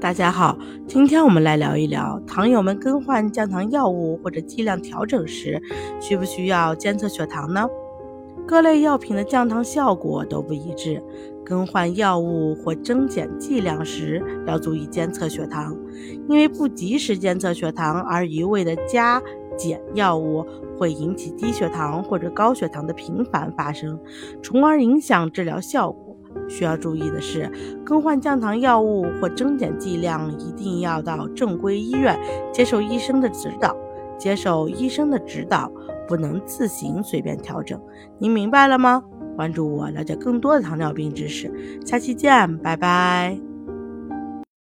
大家好，今天我们来聊一聊，糖友们更换降糖药物或者剂量调整时，需不需要监测血糖呢？各类药品的降糖效果都不一致，更换药物或增减剂量时要注意监测血糖，因为不及时监测血糖而一味的加减药物，会引起低血糖或者高血糖的频繁发生，从而影响治疗效果。需要注意的是，更换降糖药物或增减剂量一定要到正规医院接受医生的指导。接受医生的指导，不能自行随便调整。您明白了吗？关注我，了解更多的糖尿病知识。下期见，拜拜。